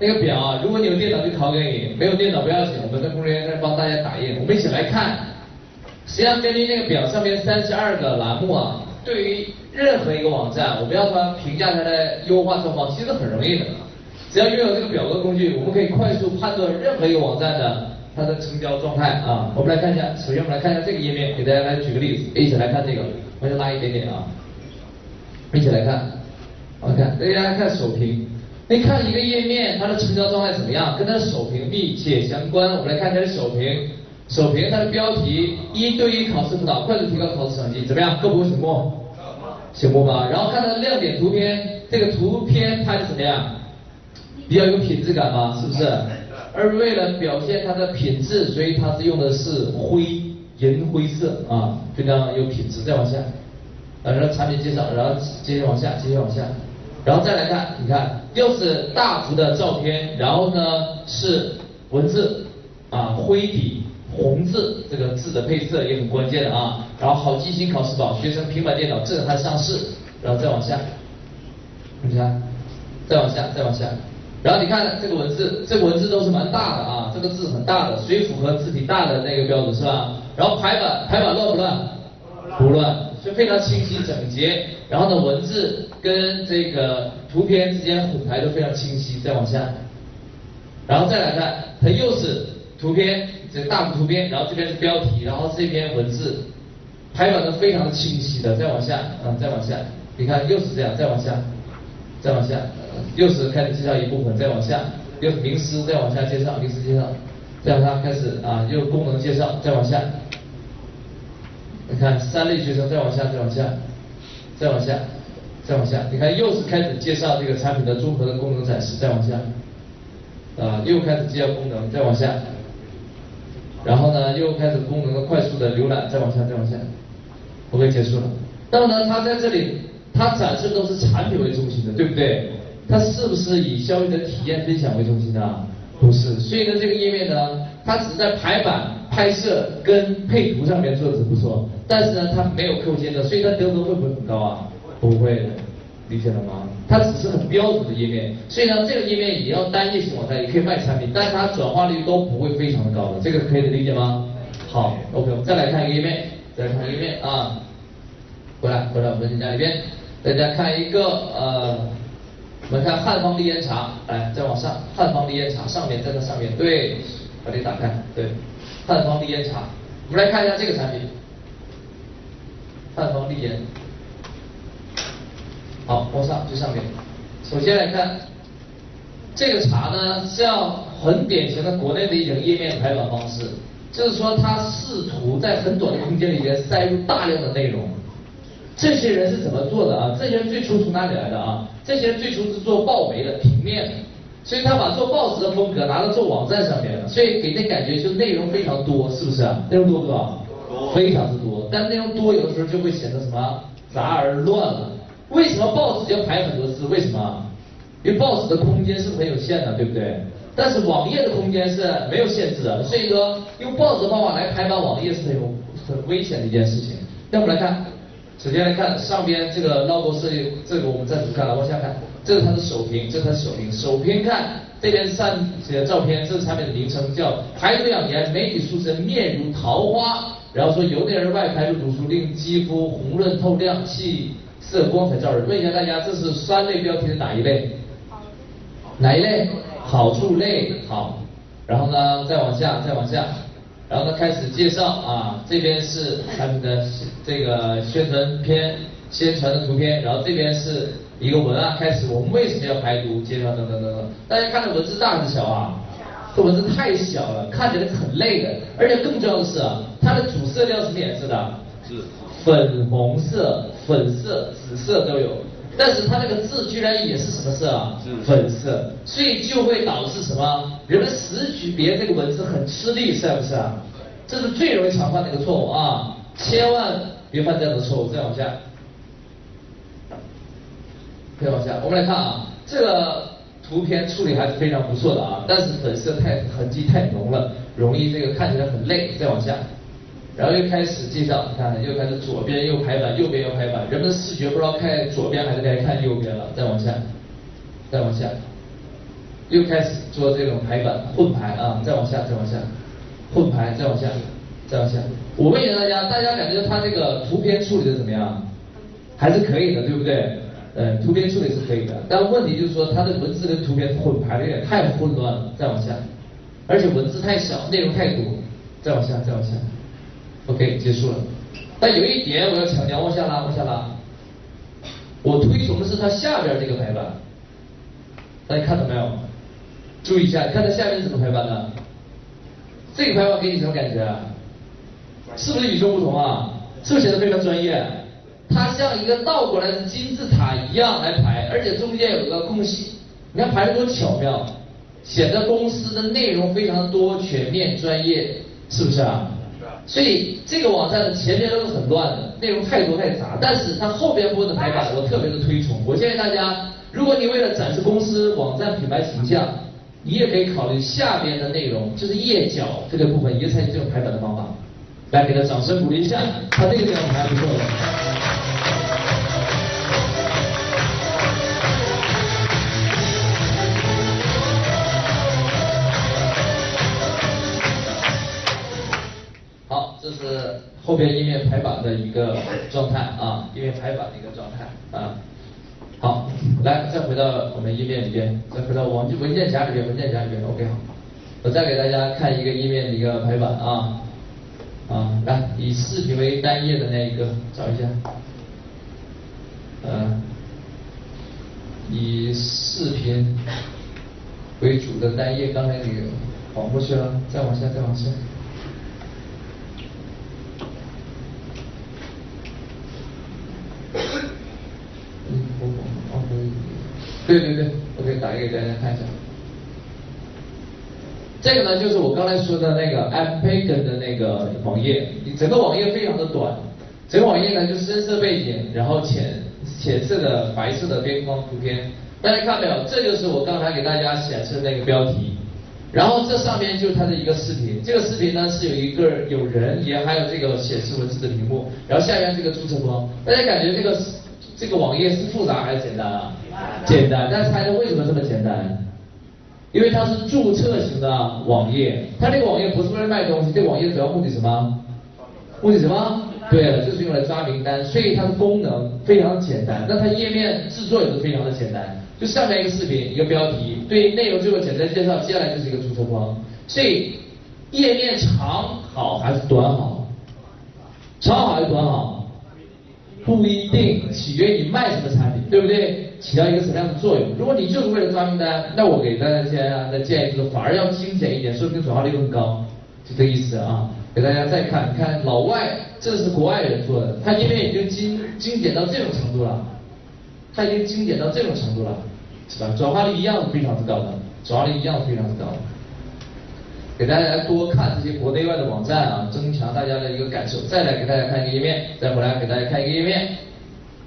那个表啊，如果你有电脑就拷给你，没有电脑不要紧，我们的工作人员在帮大家打印。我们一起来看，实际上根据那个表上面三十二个栏目啊，对于任何一个网站，我们要说评价它的优化状况，其实很容易的。只要拥有这个表格工具，我们可以快速判断任何一个网站的它的成交状态啊。我们来看一下，首先我们来看一下这个页面，给大家来举个例子，一起来看这个，我先拉一点点啊，一起来看，我们看，大家看首屏。你看一个页面，它的成交状态怎么样？跟它的首屏密切相关。我们来看它的首屏，首屏它的标题一对一考试辅导，快速提高考试成绩，怎么样？够不够醒目？醒目吧。然后看它的亮点图片，这个图片拍的怎么样？比较有品质感吗？是不是？而为了表现它的品质，所以它是用的是灰银灰色啊，非常有品质。再往下，然后产品介绍，然后接着往下，接着往下。然后再来看，你看又是大幅的照片，然后呢是文字啊灰底红字，这个字的配色也很关键的啊。然后好记性考试宝，学生平板电脑震撼上市。然后再往下，你看，再往下，再往下。然后你看这个文字，这个文字都是蛮大的啊，这个字很大的，所以符合字体大的那个标准是吧？然后排版排版乱不乱？不乱。就非常清晰整洁，然后呢，文字跟这个图片之间混排都非常清晰。再往下，然后再来看，它又是图片，这大幅图片，然后这边是标题，然后这篇文字排版的非常清晰的。再往下，啊，再往下，你看又是这样，再往下，再往下，又是开始介绍一部分，再往下，又是名师，再往下介绍名师介绍，再往下开始啊，又功能介绍，再往下。你看三类学生，再往下，再往下，再往下，再往下。你看又是开始介绍这个产品的综合的功能展示，再往下，啊，又开始介绍功能，再往下。然后呢，又开始功能的快速的浏览，再往下，再往下。OK，结束了。那么呢，它在这里，它展示都是产品为中心的，对不对？它是不是以消费者体验分享为中心的？不是。所以呢，这个页面呢，它只在排版。拍摄跟配图上面做的不错，但是呢，它没有客户见证，所以它得分会不会很高啊？不会的，理解了吗？它只是很标准的页面，所以呢，这个页面也要单页型网站，也可以卖产品，但是它转化率都不会非常的高的，这个可以理解吗？好，OK，我们再来看一个页面，再来看一个页面啊，回来回来我们家里边，大家看一个呃，我们看汉方利烟茶，来再往上，汉方利烟茶上面在这上面，对，把这打开，对。汉方利烟茶，我们来看一下这个产品。汉方利烟，好，往上最上面。首先来看这个茶呢，是要很典型的国内的一种页面排版方式，就是说它试图在很短的空间里面塞入大量的内容。这些人是怎么做的啊？这些人最初从哪里来的啊？这些人最初是做报媒的，平面的。所以他把做报纸的风格拿到做网站上面了，所以给人感觉就内容非常多，是不是啊？内容多不多？多，非常之多。但内容多有的时候就会显得什么杂而乱了。为什么报纸要排很多字？为什么？因为报纸的空间是很有限的，对不对？但是网页的空间是没有限制的，所以说用报纸的方法来排版网页是很有很危险的一件事情。那我们来看，首先来看上边这个 logo 设计，这个我们暂时不看了，往下看。这是它的首屏，这是它的首屏。首屏看这边上写的照片，这是产品的名称，叫排毒养颜，美女塑身，面如桃花。然后说由内而外排毒毒素，令肌肤红润透亮，气色光彩照人。问一下大家，这是三类标题的哪一类？哪一类？好处类。好。然后呢，再往下，再往下。然后呢，开始介绍啊，这边是产品的这个宣传片、宣传的图片，然后这边是。一个文案开始，我们为什么要排毒？介绍等等等等。大家看的文字大还是小啊？这文字太小了，看起来很累的。而且更重要的是啊，它的主色调是什么颜色的？是粉红色、粉色、紫色都有。但是它那个字居然也是什么色啊？粉色。所以就会导致什么？人们识取别人这个文字很吃力，是不是啊？这是最容易常犯的一个错误啊！千万别犯这样的错误。再往下。再往下，我们来看啊，这个图片处理还是非常不错的啊，但是粉色太痕迹太浓了，容易这个看起来很累。再往下，然后又开始介绍，你看又开始左边又排版，右边又排版，人们的视觉不知道看左边还是该看右边了。再往下，再往下，又开始做这种排版混排啊，再往下，再往下，混排，再往下，再往下。我问一下大家，大家感觉它这个图片处理的怎么样？还是可以的，对不对？呃，图片处理是可以的，但问题就是说它的文字跟图片混排的有点太混乱了，再往下，而且文字太小，内容太多，再往下，再往下。OK，结束了。但有一点我要强调，往下拉，往下拉。我推崇的是它下边这个排版，大家看到没有？注意一下，你看它下面是怎么排版的？这个排版给你什么感觉？是不是与众不同啊？是不是显得非常专业？它像一个倒过来的金字塔一样来排，而且中间有一个空隙，你看排的多巧妙，显得公司的内容非常的多、全面、专业，是不是啊？所以这个网站的前面都是很乱的，内容太多太杂，但是它后边部分的排版我特别的推崇。我建议大家，如果你为了展示公司网站品牌形象，你也可以考虑下边的内容，就是页脚这个部分，也采取这种排版的方法。来，给他掌声鼓励一下，他这个地方还不错的。后边页面排版的一个状态啊，页面排版的一个状态啊。好，来再回到我们页面里边，再回到网文件夹里边，文件夹里边，OK 好。我再给大家看一个页面的一个排版啊啊，来以视频为单页的那一个找一下，嗯，以视频为主的单页，刚才那个跑过去了，再往下，再往下。对对对，我可以打一个给大家看一下。这个呢，就是我刚才说的那个 App Pagan 的那个网页，整个网页非常的短，整个网页呢就深色背景，然后浅浅色的白色的边框图片，大家看到没有？这就是我刚才给大家显示的那个标题，然后这上面就是它的一个视频，这个视频呢是有一个有人，也还有这个显示文字的屏幕，然后下面这个注册框，大家感觉这个这个网页是复杂还是简单啊？简单，但猜猜为什么这么简单？因为它是注册型的网页，它这个网页不是为了卖东西，这个网页主要目的什么？目的什么？对了，就是用来抓名单，所以它的功能非常简单。那它页面制作也是非常的简单，就上面一个视频，一个标题，对内容做个简单介绍，接下来就是一个注册框。所以页面长好还是短好？长好还是短好？不一定，取决于你卖什么产品，对不对？起到一个什么样的作用？如果你就是为了抓名单，那我给大家的建议就是反而要精简一点，说不定转化率更高，就这意思啊。给大家再看看老外，这是国外人做的，他页面已经精精简到这种程度了，他已经精简到这种程度了，是吧？转化率一样是非常之高的，转化率一样非常之高的。给大家多看这些国内外的网站啊，增强大家的一个感受。再来给大家看一个页面，再回来给大家看一个页面。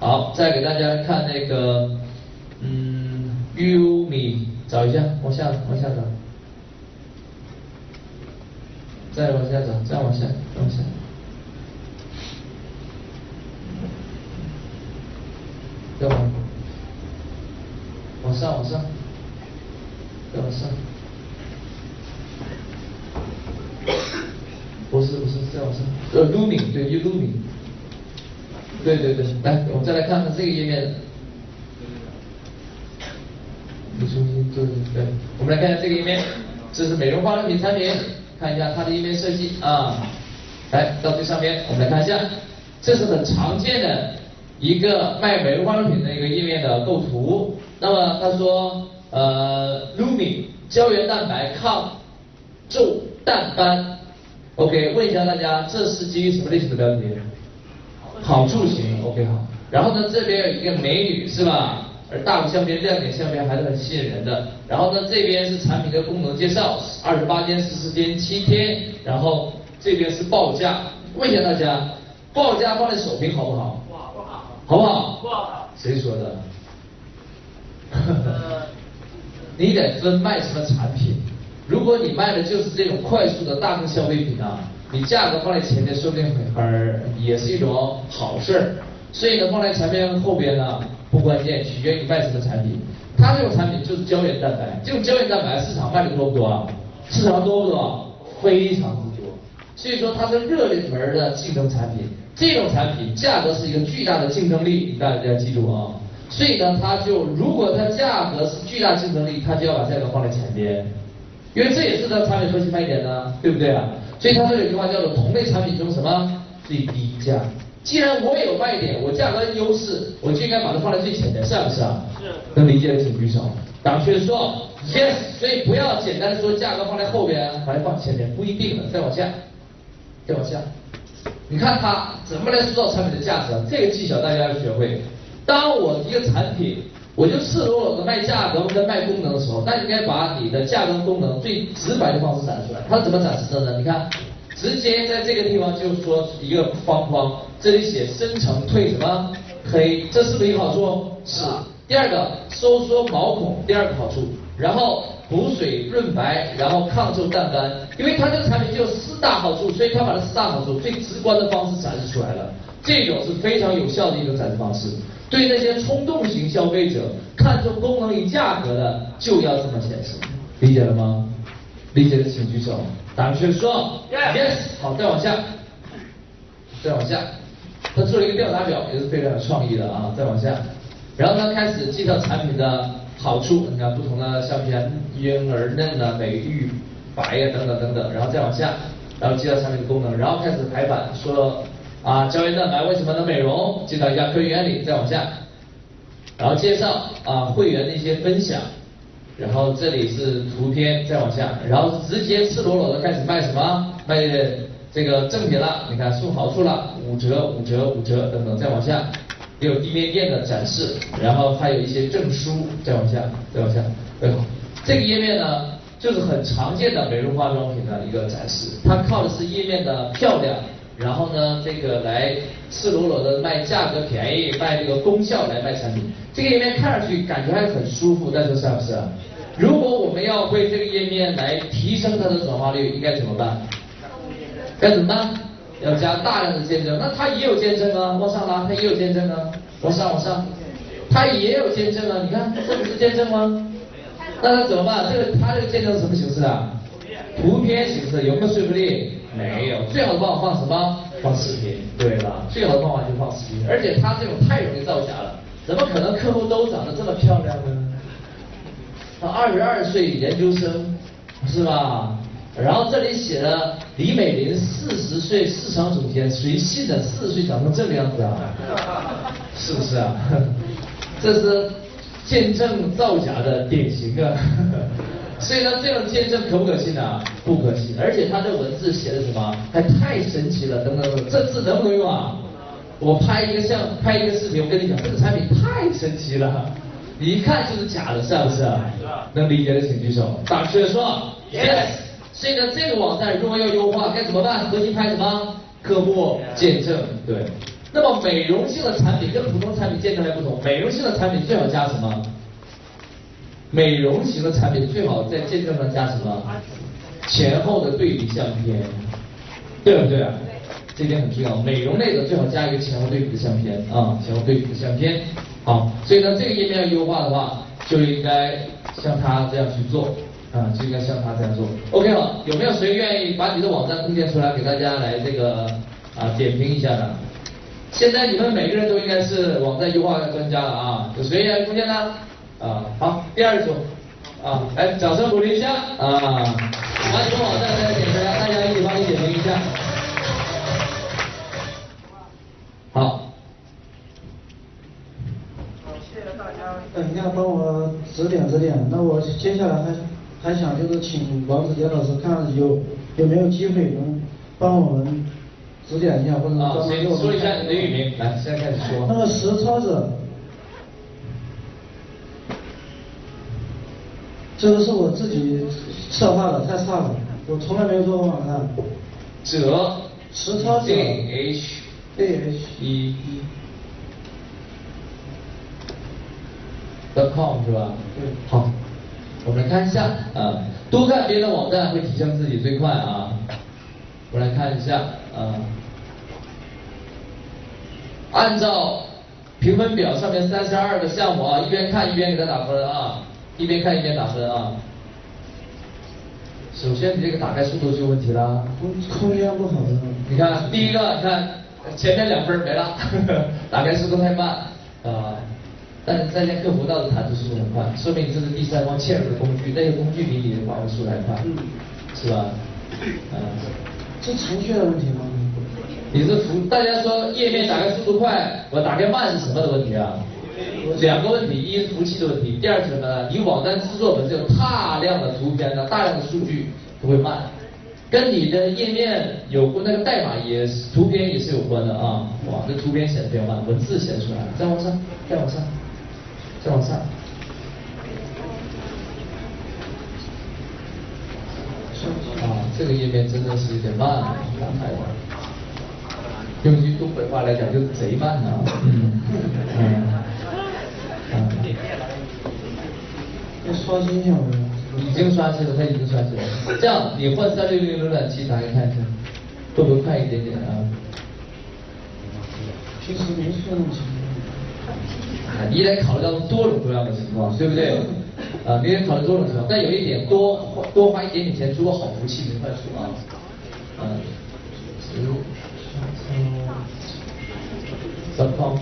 好，再给大家看那个。嗯，Umi 找一下，往下往下找，再往下找，再往下，再往下，再往，往上往上，再往上，不是不是，再往上，呃 Lumi 对，Umi，对对对，来，我们再来看看这个页面。重新做对，我们来看一下这个页面，这是美容化妆品产品，看一下它的页面设计啊。来到最上面，我们来看一下，这是很常见的一个卖美容化妆品的一个页面的构图。那么他说，呃，Lumi 胶原蛋白抗皱淡斑。OK，问一下大家，这是基于什么类型的标题？好处型。OK 好。然后呢，这边有一个美女是吧？而大幅相片亮点相片还是很吸引人的。然后呢，这边是产品的功能介绍，二十八天、十四天、七天。然后这边是报价，问一下大家，报价放在首屏好不好？不好，不好，好不好？不好。谁说的？你得分卖什么产品。如果你卖的就是这种快速的大众消费品啊，你价格放在前面说不定很也是一种好事儿。所以呢，放在前面后边呢。不关键，取决于你卖什么产品。它这种产品就是胶原蛋白，这种胶原蛋白市场卖的多不多啊？市场多不多？非常之多。所以说它是热门的竞争产品，这种产品价格是一个巨大的竞争力，大家记住啊。所以呢，它就如果它价格是巨大竞争力，它就要把价格放在前边，因为这也是它产品核心卖点呢，对不对啊？所以他这有句话叫做同类产品中什么最低价。既然我有卖点，我价格优势，我就应该把它放在最前面，是不是啊？是。能理解的请举手。党确说 yes，所以不要简单的说价格放在后边，把它放前面，不一定的。再往下，再往下，你看他怎么来塑造产品的价值？这个技巧大家要学会。当我一个产品，我就赤裸裸的卖价格跟卖功能的时候，那应该把你的价格功能最直白的方式展示出来。它怎么展示的呢？你看。直接在这个地方就说一个方框，这里写深层褪什么黑，这是不是一个好处？是。第二个收缩毛孔，第二个好处。然后补水润白，然后抗皱淡斑。因为它这个产品就四大好处，所以它把这四大好处最直观的方式展示出来了。这种是非常有效的一种展示方式。对那些冲动型消费者，看重功能与价格的，就要这么显示。理解了吗？理解的请举手。答确说，yes，好，再往下，再往下，他做了一个调查表，也是非常有创意的啊，再往下，然后他开始介绍产品的好处，你看不同的相片，婴儿嫩啊，美玉白呀等等等等，然后再往下，然后介绍产品的功能，然后开始排版，说啊胶原蛋白为什么能美容，介绍一下科学原理，再往下，然后介绍啊会员的一些分享。然后这里是图片，再往下，然后直接赤裸裸的开始卖什么？卖这个赠品了。你看送好处了，五折、五折、五折等等，再往下，也有地面店的展示，然后还有一些证书，再往下，再往下。对，这个页面呢，就是很常见的美容化妆品的一个展示，它靠的是页面的漂亮。然后呢，这个来赤裸裸的卖价格便宜，卖这个功效来卖产品。这个页面看上去感觉还很舒服，但是是不是？如果我们要为这个页面来提升它的转化率，应该怎么办？该怎么办？要加大量的见证。那它也有见证啊，往上拉，它也有见证啊，往上往上，它也有见证啊。你看，这不是见证吗？那它怎么办？这个它这个见证是什么形式啊？图片形式，有没有说服力？没有，最好的方法放什么？放视频。对了，最好的方法就放视频。而且他这种太容易造假了，怎么可能客户都长得这么漂亮呢？他二十二岁研究生，是吧？然后这里写了李美玲四十岁市场总监，谁信的？四十岁长成这个样子啊？是不是啊？这是见证造假的典型啊！所以呢，这种见证可不可信呢？不可信，而且他这文字写的什么，还太神奇了，等等等，这字能不能用啊？我拍一个像拍一个视频，我跟你讲，这个产品太神奇了，你一看就是假的，是不是？能理解的请举手。大学说，yes。所以呢，这个网站如果要优化，该怎么办？核心拍什么？客户见证，对。那么美容性的产品跟普通产品见证还不同，美容性的产品最好加什么？美容型的产品最好在见证上加什么？前后的对比相片，对不对？这点很重要。美容类的最好加一个前后对比的相片啊，前后对比的相片。好，所以呢，这个页面要优化的话，就应该像他这样去做啊，就应该像他这样做。OK 了，有没有谁愿意把你的网站贡献出来，给大家来这个啊点评一下的？现在你们每个人都应该是网站优化的专家了啊，有谁愿意贡献呢？啊，好，第二组，啊，来，掌声鼓励一下，啊，把你们网站再点出来，大家一起帮你点评一下。好。好，谢谢大家，等一下帮我指点指点。那我接下来还还想就是请王子杰老师看有有没有机会能帮我们指点一下，或者专门给我们说一下你的域名，来，现在开始说。那个实操者。这个是我自己策划的，太差了，我从来没有做过网站。者实操者 A H A H E dot com 是吧？对。好，我们来看一下啊，多看别的网站会提升自己最快啊。我们来看一下啊，按照评分表上面三十二个项目啊，一边看一边给他打分啊，一边看一边打分啊。首先你这个打开速度就有问题了，空空间不好的。你看第一个，你看前面两分没了，打开速度太慢啊。但是在线客服倒是弹出速度很快，说明这是第三方嵌入的工具，那个工具比你的把握速度还快，是吧？嗯。是程序的问题吗？你是服，大家说页面打开速度快，我打开慢是什么的问题啊？两个问题，一是服务器的问题，第二是什么呢？你网站制作本身有大量的图片呢，大量的数据都会慢，跟你的页面有关，那个代码也是图片也是有关的啊。哇，这图片显得比较慢，文字显出来，再往上，再往上，再往上。啊，这个页面真的是有点慢，打开的。用一句东北话来讲，就是贼慢呐。嗯。嗯。嗯。要刷新一下吗？已经刷新了，它已经刷新了。这样，你换三六零浏览器打开看一下，会不会快一点点啊？平时没这种情况。你得考虑到多种多样的情况，对不对？啊，你得考虑多种情况。但有一点，多多花一点点钱租个好服务器没坏处啊。嗯。三方。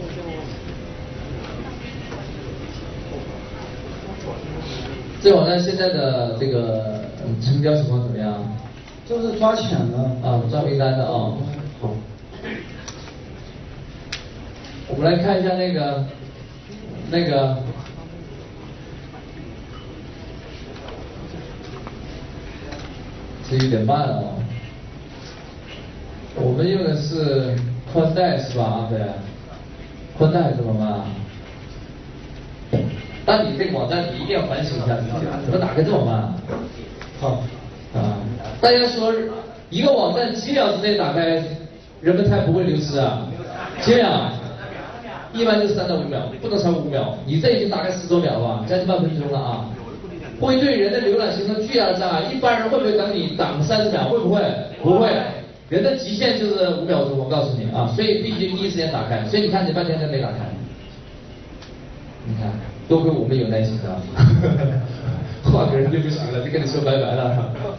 这网站现在的这个成交情况怎么样？就是抓钱的啊，抓名单的啊。好。我们来看一下那个那个，这有点慢啊。我们用的是宽带是吧，阿飞？宽带是吗？那你这个网站你一定要反省一下自己，怎么打开这么慢？好啊，大家说一个网站几秒之内打开，人们才不会流失啊？几秒？一般就三到五秒，不能超过五秒。你这已经打开十多秒了，将近半分钟了啊！会对人的浏览形成巨大的障碍。一般人会不会等你等三十秒？会不会？不会。人的极限就是五秒钟，我告诉你啊，所以必须第一时间打开。所以你看你半天都没打开，你看多亏我们有耐心啊，换个人就不行了，就跟你说拜拜了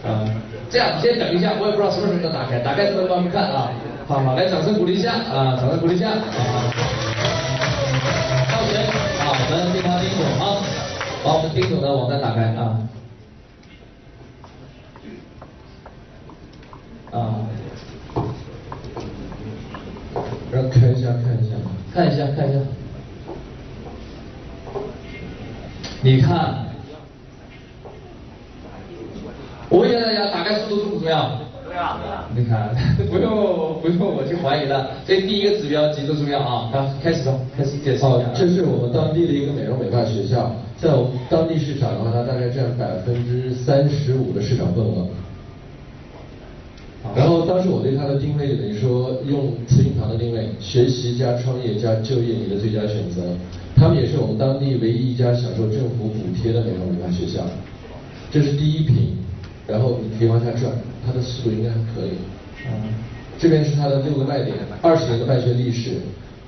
啊。这样你先等一下，我也不知道什么时候能打开，打开之后帮你看啊。好好，来掌声鼓励一下啊，掌声鼓励一下。好，到时啊，我们对他丁总啊，把我们丁总的网站打开啊。啊。让看一下，看一下，看一下，看一下。你看，我问一下大家，打开速度重不重要？重要。你看，不用不用我去怀疑了，这第一个指标极度重要啊！好，开始吧，开始介绍一下。这是我们当地的一个美容美发学校，在我们当地市场的话，它大概占百分之三十五的市场份额。然后当时我对它的定位等于说用慈云堂的定位，学习加创业加就业你的最佳选择。他们也是我们当地唯一一家享受政府补贴的美容美发学校。这是第一品，然后你可以往下转，它的速度应该还可以。嗯。这边是它的六个卖点，二十年的办学历史，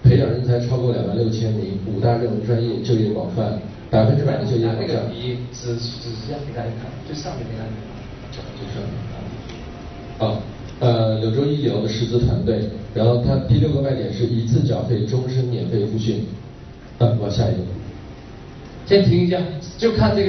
培养人才超过两万六千名，五大热门专业，就业广泛，百分之百的就业保障。那个笔只只是这样给大家看，最上面那个。就是啊，呃，柳州一流的师资团队，然后它第六个卖点是一次缴费，终身免费复训。啊，往下一个，先停一下，就看这个。